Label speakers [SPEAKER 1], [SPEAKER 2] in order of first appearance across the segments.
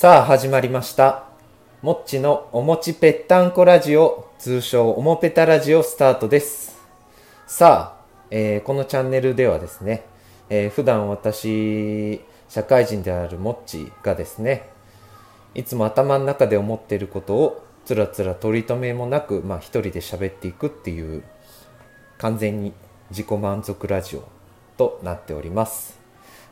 [SPEAKER 1] さあ始まりました。もっちのおもちぺったんこラジオ、通称おもぺたラジオスタートです。さあ、えーこのチャンネルではですね、えー普段私、社会人であるもっちがですね、いつも頭の中で思っていることをつらつら取り留めもなく、まあ一人で喋っていくっていう完全に自己満足ラジオとなっております。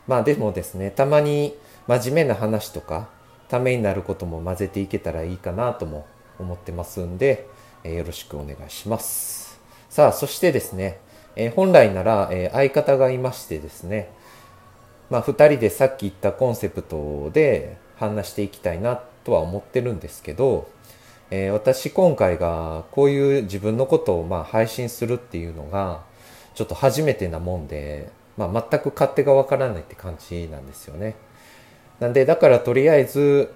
[SPEAKER 1] まあでもですね、たまに真面目な話とか、ためになることも混ぜていけたらいいかなとも思ってますんで、えよろしくお願いします。さあ、そしてですね、え本来なら、え相方がいましてですね、まあ2人でさっき言ったコンセプトで話していきたいなとは思ってるんですけど、えー私今回がこういう自分のことをまあ配信するっていうのがちょっと初めてなもんで、まあ、全く勝手がわからないって感じなんですよね。なんでだからとりあえず、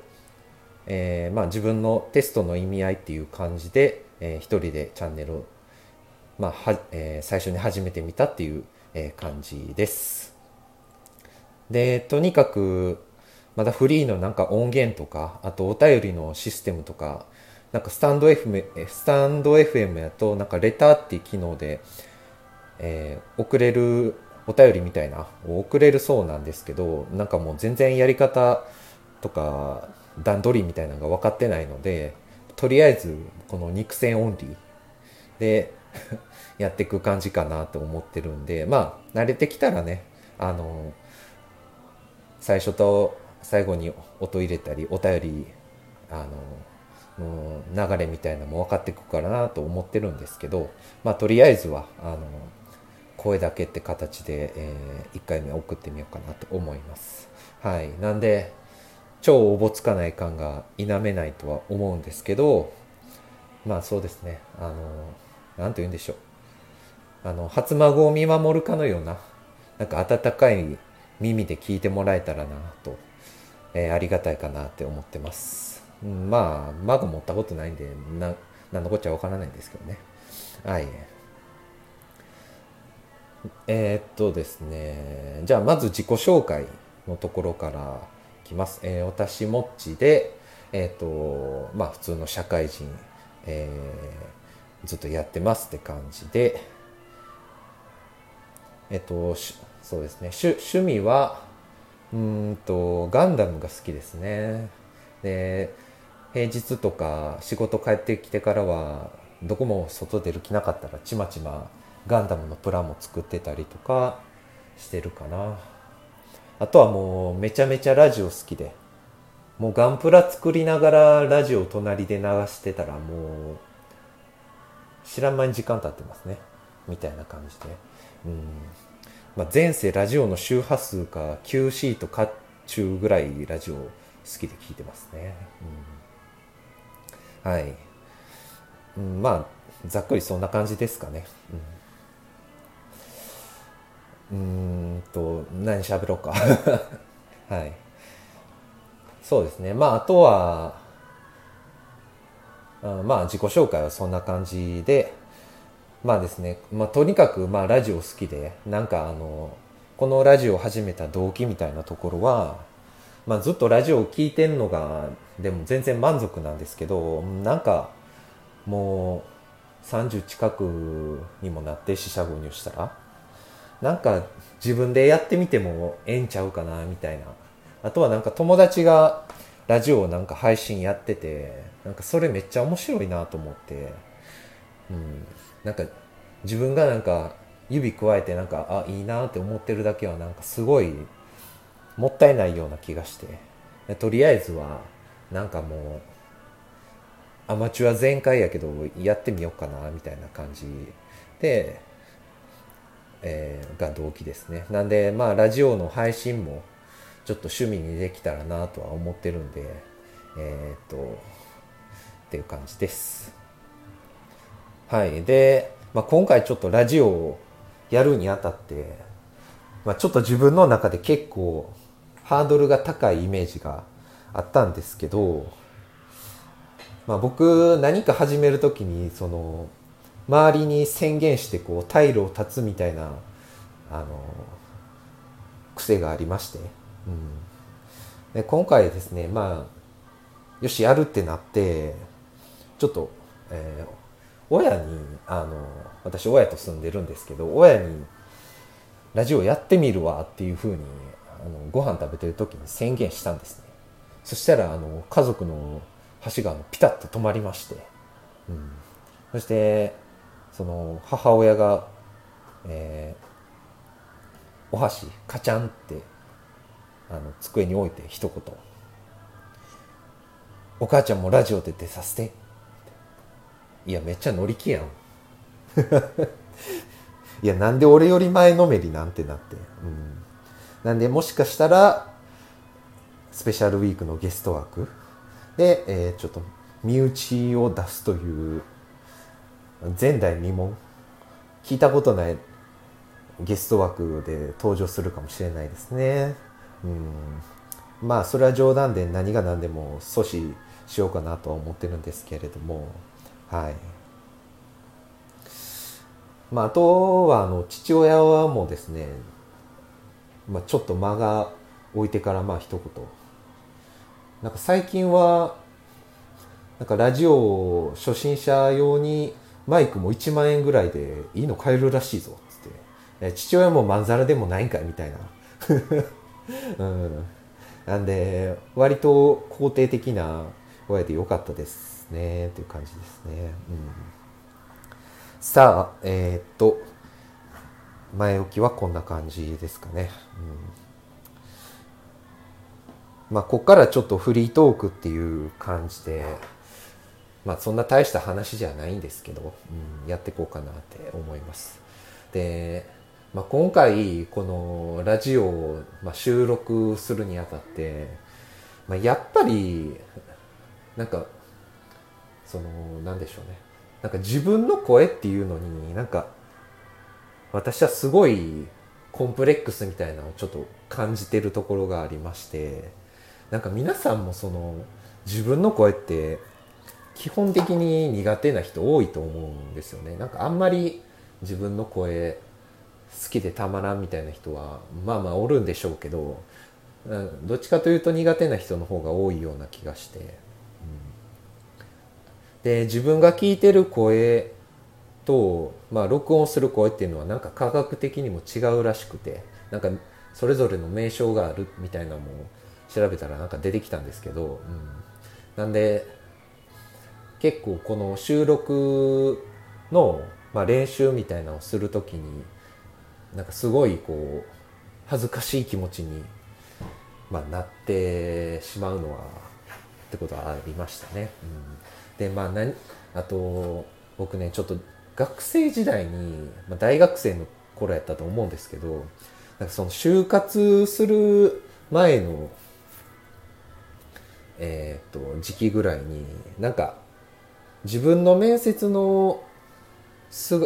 [SPEAKER 1] えーまあ、自分のテストの意味合いっていう感じで、えー一人でチャンネルを、まあはえー最初に始めてみたっていう、えー感じです。でとにかくまだフリーのなんか音源とかあとお便りのシステムとかなんかスタンド FM, スタンド FM やとなんかレターっていう機能で、えー送れるお便りみたいな送れるそうなんですけどなんかもう全然やり方とか段取りみたいなのが分かってないのでとりあえずこの肉声オンリーで やっていく感じかなと思ってるんでまあ慣れてきたらねあの最初と最後に音入れたりお便りあの流れみたいなのも分かってくからなと思ってるんですけどまあとりあえずはあの声だけって形で、え1回目送ってみようかなと思います。はい。なんで超おぼつかない感が否めないとは思うんですけどまあそうですね。あの何と言うんでしょう。あの初孫を見守るかのようななんか温かい耳で聞いてもらえたらなと、えーありがたいかなって思ってます、うん、まあ孫持ったことないんでな何のこっちゃわからないんですけどね。はい。えーっとですねじゃあまず自己紹介のところからいきます、えー私もっちでえーっとまあ普通の社会人、えーずっとやってますって感じでえっと、そうですね。趣味はうんとガンダムが好きですね。で平日とか仕事帰ってきてからはどこも外出る気なかったらちまちまガンダムのプラも作ってたりとかしてるかな。あとはもうめちゃめちゃラジオ好きでもうガンプラ作りながらラジオ隣で流してたらもう知らん間に時間経ってますね。みたいな感じで。うん。まあ、前世ラジオの周波数か Q シートかっちゅうぐらいラジオ好きで聞いてますね、うん、はい、うん、まあざっくりそんな感じですかね。うん。うんと何喋ろうか。はい。そうですね。まああとはあまあ自己紹介はそんな感じでまあですね、まあ、とにかくまあラジオ好きでなんかあのこのラジオを始めた動機みたいなところは、まあ、ずっとラジオを聴いてんのがでも全然満足なんですけどなんかもう30近くにもなって四捨五入したらなんか自分でやってみてもええんちゃうかなみたいな。あとはなんか友達がラジオをなんか配信やっててなんかそれめっちゃ面白いなと思って。うん。なんか自分がなんか指くわえてなんかあいいなって思ってるだけはなんかすごいもったいないような気がして。とりあえずはなんかもうアマチュア全開やけどやってみようかなみたいな感じで、えーが動機ですねなんでまあラジオの配信もちょっと趣味にできたらなとは思ってるんでえーっとっていう感じですはい。で、まあ、今回ちょっとラジオをやるにあたって、まあ、ちょっと自分の中で結構ハードルが高いイメージがあったんですけど、まあ、僕何か始めるときにその周りに宣言してこう退路を断つみたいなあの癖がありまして、うん、で今回ですねまあよしやるってなってちょっと、えー、親にあの私親と住んでるんですけど親にラジオやってみるわっていうふうにあのご飯食べてる時に宣言したんですね。そしたらあの家族の箸がピタッと止まりまして、うん、そしてその母親が、えー、お箸カチャンってあの机に置いて一言「お母ちゃんもラジオで出させて」いやめっちゃ乗り気やん。いやなんで俺より前のめりなんてなって、うん、なんでもしかしたらスペシャルウィークのゲスト枠で、えー、ちょっと身内を出すという前代未聞聞いたことないゲスト枠で登場するかもしれないですね。うん、まあそれは冗談で何が何でも阻止しようかなとは思ってるんですけれどもはい。まあ、あとはあの父親はもうですね、まあ、ちょっと間が置いてからまあ一言なんか最近はなんかラジオを初心者用にマイクも1万円ぐらいでいいの買えるらしいぞっつって。父親もまんざらでもないんかいみたいな、うん、なんで割と肯定的な親でよかったですねっていう感じですね、うん。さあ、えー、っと、前置きはこんな感じですかね。うん、まあ、ここからちょっとフリートークっていう感じで、まあ、そんな大した話じゃないんですけど、うん、やっていこうかなって思います。で、まあ、今回、このラジオを、収録するにあたって、まあ、やっぱり、なんか、その、なんでしょうね。なんか自分の声っていうのになんか私はすごいコンプレックスみたいなのをちょっと感じてるところがありましてなんか皆さんもその自分の声って基本的に苦手な人多いと思うんですよね。なんかあんまり自分の声好きでたまらんみたいな人はまあまあおるんでしょうけどどっちかというと苦手な人の方が多いような気がして。で自分が聞いてる声と、まあ、録音する声っていうのはなんか科学的にも違うらしくてなんかそれぞれの名称があるみたいなのも調べたらなんか出てきたんですけど、うん、なんで結構この収録の、まあ、練習みたいなのをする時になんかすごいこう恥ずかしい気持ちに、まあ、なってしまうのはってことはありましたね。うんでまあ何あと僕ねちょっと学生時代に、まあ、大学生の頃やったと思うんですけどなんかその就活する前のえっ、と時期ぐらいになんか自分の面接の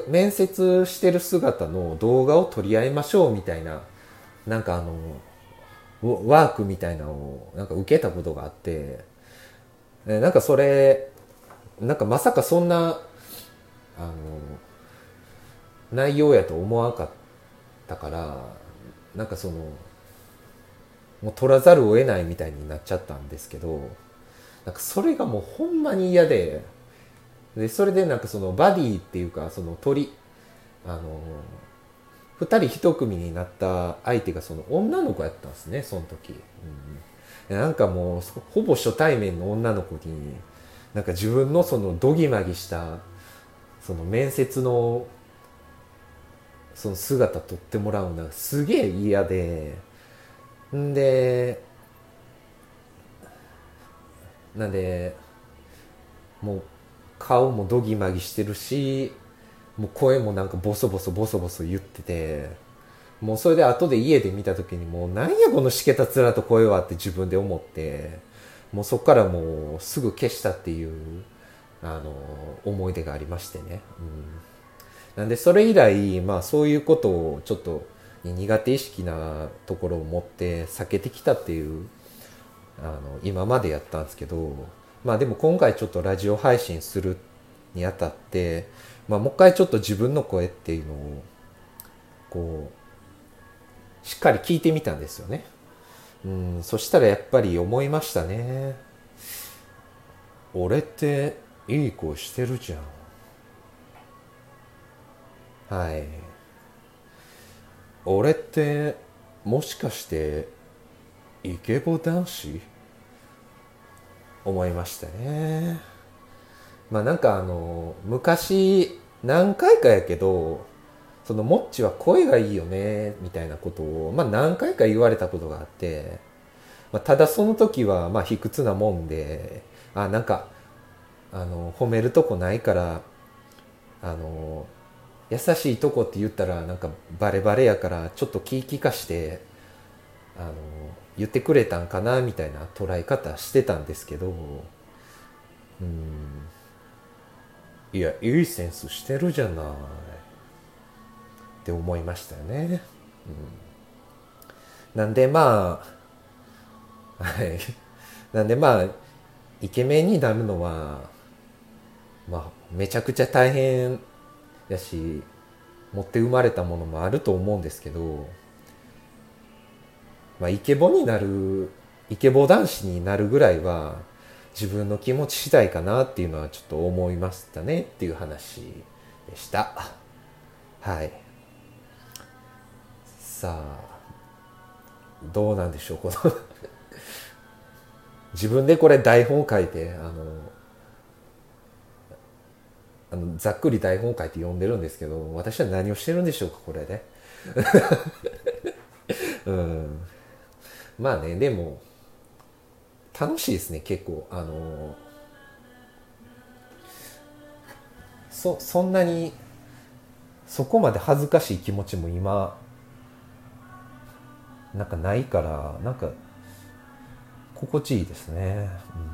[SPEAKER 1] 面接してる姿の動画を撮り合いましょうみたいななんかあのワークみたいなのをなんか受けたことがあってなんかそれなんかまさかそんなあの内容やと思わんかったからなんかそのもう取らざるを得ないみたいになっちゃったんですけどなんかそれがもうほんまに嫌ででそれでなんかそのバディっていうかその鳥あの2人1組になった相手がその女の子やったんですねその時、うん、なんかもうほぼ初対面の女の子になんか自分のそのどぎまぎしたその面接のその姿撮ってもらうのがすげえ嫌でんでなんでもう顔もどぎまぎしてるしもう声もなんかボソボソボソボソ言っててもうそれで後で家で見た時にもうなんやこのしけた面と声はって自分で思ってもうそこからもうすぐ消したっていうあの思い出がありましてね、うん、なんでそれ以来まあそういうことをちょっと苦手意識なところを持って避けてきたっていうあの今までやったんですけどまあでも今回ちょっとラジオ配信するにあたって、まあ、もう一回ちょっと自分の声っていうのをこうしっかり聞いてみたんですよね。うんそしたらやっぱり思いましたね。俺っていい子してるじゃん。はい。俺ってもしかしてイケボ男子？思いましたね。まあなんかあの昔何回かやけどそのモッチは声がいいよねみたいなことを、まあ、何回か言われたことがあって、まあ、ただその時はまあ卑屈なもんであなんかあの褒めるとこないからあの優しいとこって言ったらなんかバレバレやからちょっと気利かしてあの言ってくれたんかなみたいな捉え方してたんですけどうん。いやいいセンスしてるじゃない。って思いましたよね。うん、なんでまあはい。なんでまあイケメンになるのはまあめちゃくちゃ大変やし持って生まれたものもあると思うんですけどまあイケボになるイケボ男子になるぐらいは自分の気持ち次第かなっていうのはちょっと思いましたねっていう話でした。はい。さあどうなんでしょうこの。自分でこれ台本書いてあのあのざっくり台本書いて読んでるんですけど私は何をしてるんでしょうかこれで、うん。まあねでも楽しいですね結構。あのそそんなにそこまで恥ずかしい気持ちも今なんかないからなんか心地いいですね、うん、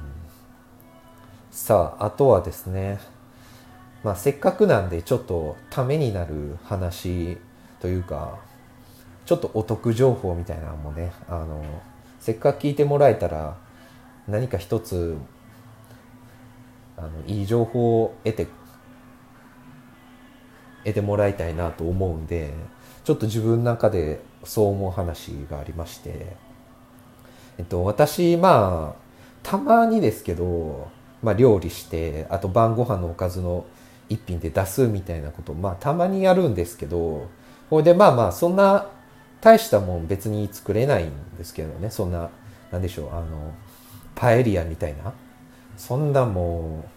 [SPEAKER 1] さああとはですねまあせっかくなんでちょっとためになる話というかちょっとお得情報みたいなのもねあのせっかく聞いてもらえたら何か一つあのいい情報を得て得てもらいたいなと思うんでちょっと自分の中でそう思う話がありまして、えっと、私まあたまにですけど、まあ、料理してあと晩ご飯のおかずの一品で出すみたいなことまあたまにやるんですけどこれでまあまあそんな大したもん別に作れないんですけどね。そんななんでしょうあのパエリアみたいな。そんなもう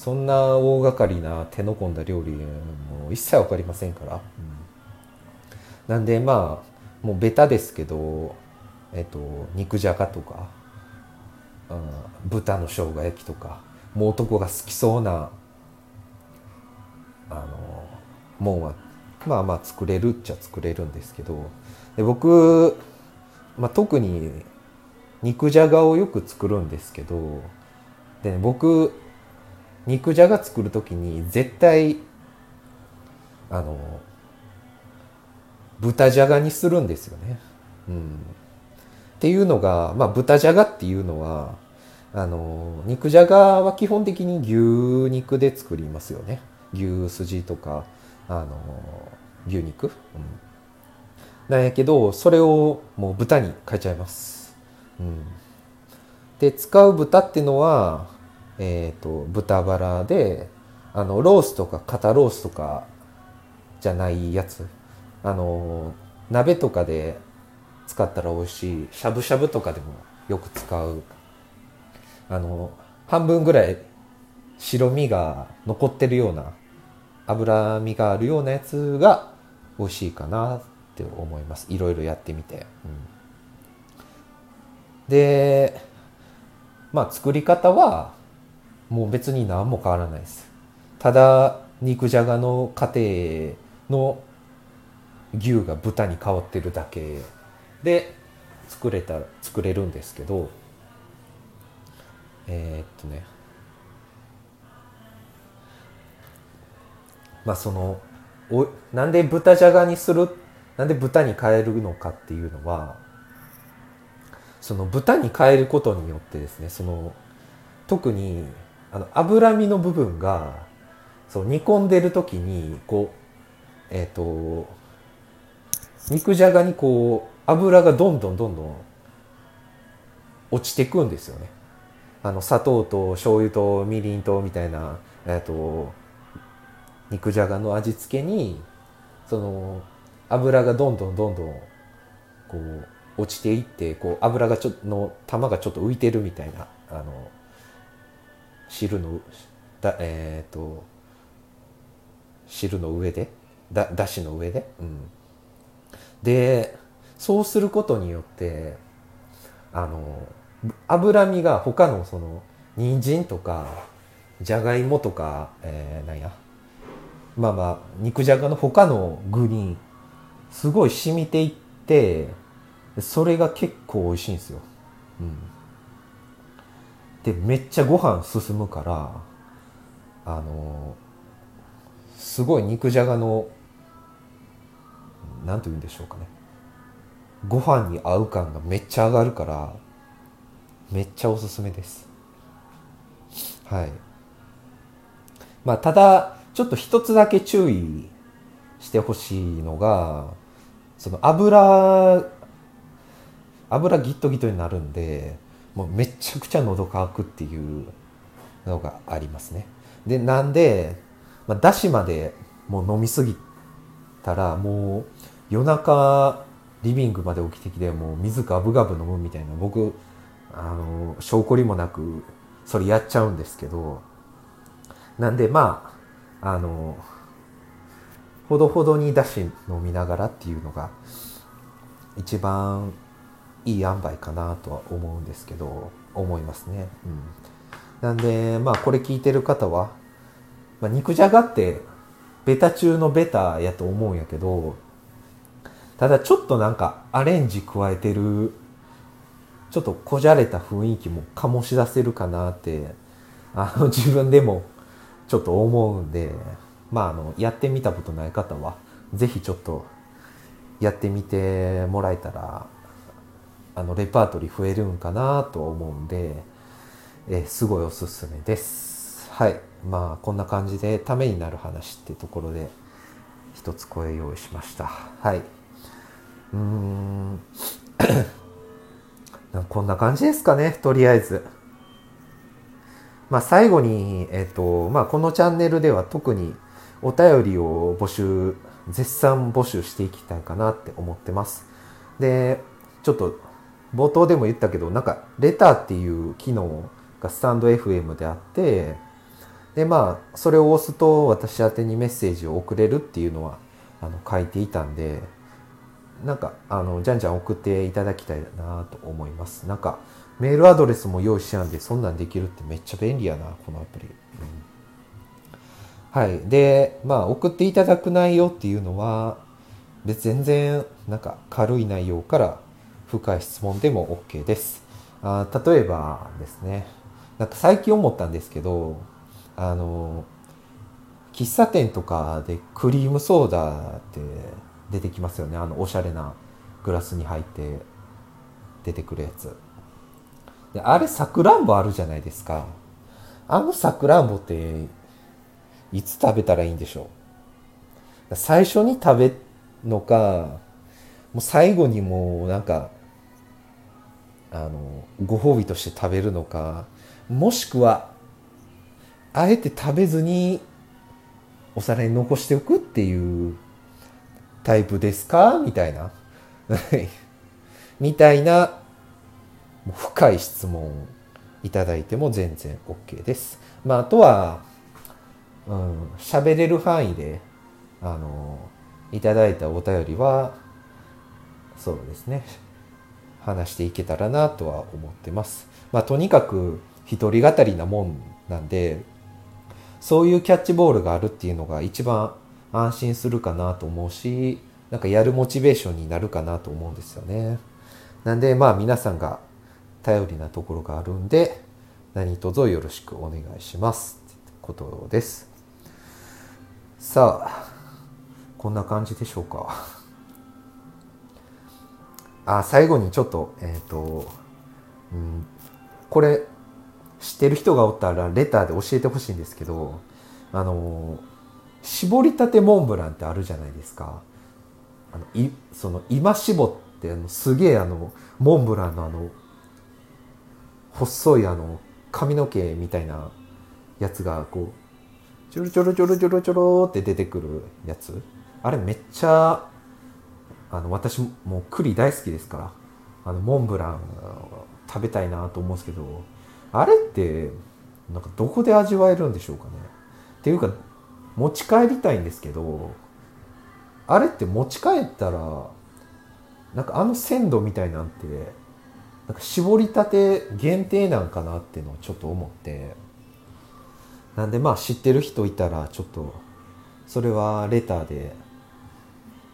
[SPEAKER 1] そんな大掛かりな手の込んだ料理もう一切分かりませんから、うん、なんでまあもうベタですけどえっと肉じゃがとか、うん、豚の生姜焼きとかもう男が好きそうなあのもんはまあまあ作れるっちゃ作れるんですけどで僕、まあ、特に肉じゃがをよく作るんですけどで、ね、僕肉じゃが作る時に絶対あの豚じゃがにするんですよね。うん、っていうのが、まあ、豚じゃがっていうのはあの肉じゃがは基本的に牛肉で作りますよね。牛すじとかあの牛肉、うん、なんやけどそれをもう豚に変えちゃいます。うん、で使う豚っていうのは、えーと、豚バラであのロースとか肩ロースとかじゃないやつ。あの鍋とかで使ったら美味しい。しゃぶしゃぶとかでもよく使う。あの半分ぐらい白身が残ってるような脂身があるようなやつが美味しいかなって思います。いろいろやってみて。うん。でまあ作り方はもう別に何も変わらないです。ただ肉じゃがの家庭の牛が豚に変わってるだけ。で作れた作れるんですけどえー、っとね。まあそのおなんで豚じゃがにする？なんで豚に変えるのかっていうのはその豚に変えることによってですねその特にあの脂身の部分がそう煮込んでる時にこうえっ、ー、と肉じゃがにこう油がどんどんどんどん落ちてくんですよね。あの砂糖と醤油とみりんとみたいな、えっと肉じゃがの味付けにその油がどんどんどんどんこう落ちていってこう油がちょの玉がちょっと浮いてるみたいなあの汁のだえっ、と汁の上でだだしの上で、うん、でそうすることによってあの脂身が他のその人参とかじゃがいもとか、えー、なんやまあまあ肉じゃがの他の具にすごい染みていってそれが結構美味しいんですよ。うん、でめっちゃご飯進むからあのすごい肉じゃがの何て言うんでしょうかね。ご飯に合う感がめっちゃ上がるからめっちゃおすすめです。はい。まあただちょっと一つだけ注意してほしいのがその油油ギットギットになるんでもうめちゃくちゃ喉乾くっていうのがありますね。でなんで、まあ、だしまでもう飲みすぎたらもう夜中リビングまで起きてきてもう水ガブガブ飲むみたいな僕あの証拠りもなくそれやっちゃうんですけど。なんでまああのほどほどにだし飲みながらっていうのが一番いい塩梅かなとは思うんですけど思いますね。うん、なんでまあこれ聞いてる方は、まあ、肉じゃがってベタ中のベタやと思うんやけどただちょっとなんかアレンジ加えてるちょっとこじゃれた雰囲気も醸し出せるかなってあの自分でもちょっと思うんでまああのやってみたことない方は是非ちょっとやってみてもらえたらあのレパートリー増えるんかなと思うんで、えすごいおすすめです。はい。まあこんな感じでためになる話ってところで一つ声用意しました。はい。うーん。こんな感じですかね、とりあえず。まあ最後に、えっ、と、まあこのチャンネルでは特にお便りを募集、絶賛募集していきたいかなって思ってます。で、ちょっと冒頭でも言ったけどなんかレターっていう機能がスタンド FM であってでまあそれを押すと私宛にメッセージを送れるっていうのはあの書いていたんでなんかあのじゃんじゃん送っていただきたいなと思いますなんかメールアドレスも用意しやんでそんなんできるってめっちゃ便利やなこのアプリ、はいでまあ送っていただく内容っていうのは別全然なんか軽い内容から深い質問でも OK です。あ例えばですね、なんか最近思ったんですけど、あの、喫茶店とかでクリームソーダって出てきますよね。あの、おしゃれなグラスに入って出てくるやつ。であれ、さくらんぼあるじゃないですか。あのさくらんぼって、いつ食べたらいいんでしょう？最初に食べるのか、もう最後にもうなんかあのご褒美として食べるのかもしくはあえて食べずにお皿に残しておくっていうタイプですか？みたいな。みたいな深い質問いただいても全然 OK です。まあ、あとは、うん、喋れる範囲で、あの、いただいたお便りは、そうですね。話していけたらなとは思ってます。まあ、とにかく一人語りなもんなんでそういうキャッチボールがあるっていうのが一番安心するかなと思うしなんかやるモチベーションになるかなと思うんですよね。なんでまあ皆さんが頼りなところがあるんで何卒よろしくお願いしますってことです。さあこんな感じでしょうか。あ最後にちょっとえっ、ー、と、うん、これ知ってる人がおったらレターで教えてほしいんですけどあの絞りたてモンブランってあるじゃないですかあのいその今絞ってあのすげえあのモンブランのあの細いあの髪の毛みたいなやつがこうちょろちょろちょろちょろちょろって出てくるやつ。あれめっちゃあの私もう栗大好きですからあのモンブラン食べたいなと思うんですけどあれってなんかどこで味わえるんでしょうかね。っていうか持ち帰りたいんですけどあれって持ち帰ったらなんかあの鮮度みたいなんてなんか絞りたて限定なんかなっていうのをちょっと思って。なんでまあ知ってる人いたらちょっとそれはレターで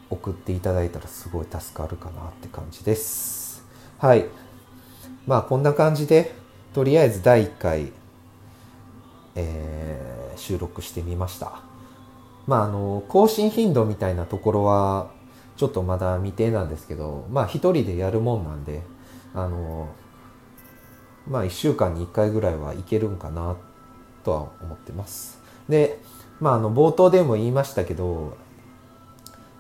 [SPEAKER 1] 送っていただいたらすごい助かるかなって感じです。はい。まあこんな感じでとりあえず第1回、えー、収録してみました。まああの更新頻度みたいなところはちょっとまだ未定なんですけどまあ一人でやるもんなんであのまあ1週間に1回ぐらいはいけるんかなとは思ってます。でまああの冒頭でも言いましたけど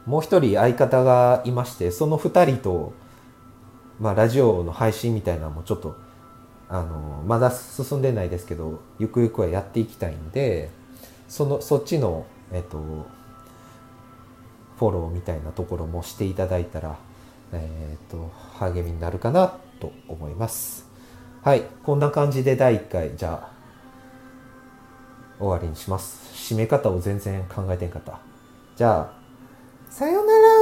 [SPEAKER 1] もう一人相方がいましてその2人と、まあ、ラジオの配信みたいなのもちょっとあのまだ進んでないですけどゆくゆくはやっていきたいんでそのそっちの、えっと、フォローみたいなところもしていただいたら、えっと励みになるかなと思います。はいこんな感じで第1回じゃあ終わりにします。締め方を全然考えてんかった。じゃあさよなら。